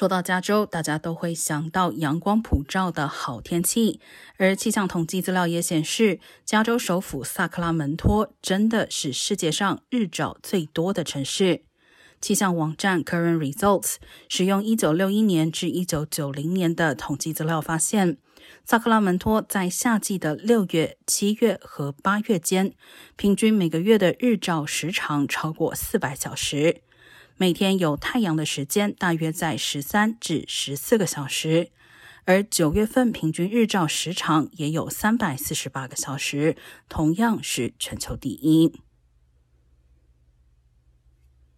说到加州，大家都会想到阳光普照的好天气，而气象统计资料也显示，加州首府萨克拉门托真的是世界上日照最多的城市。气象网站 Current Results 使用1961年至1990年的统计资料发现，萨克拉门托在夏季的六月、七月和八月间，平均每个月的日照时长超过400小时。每天有太阳的时间大约在十三至十四个小时，而九月份平均日照时长也有三百四十八个小时，同样是全球第一。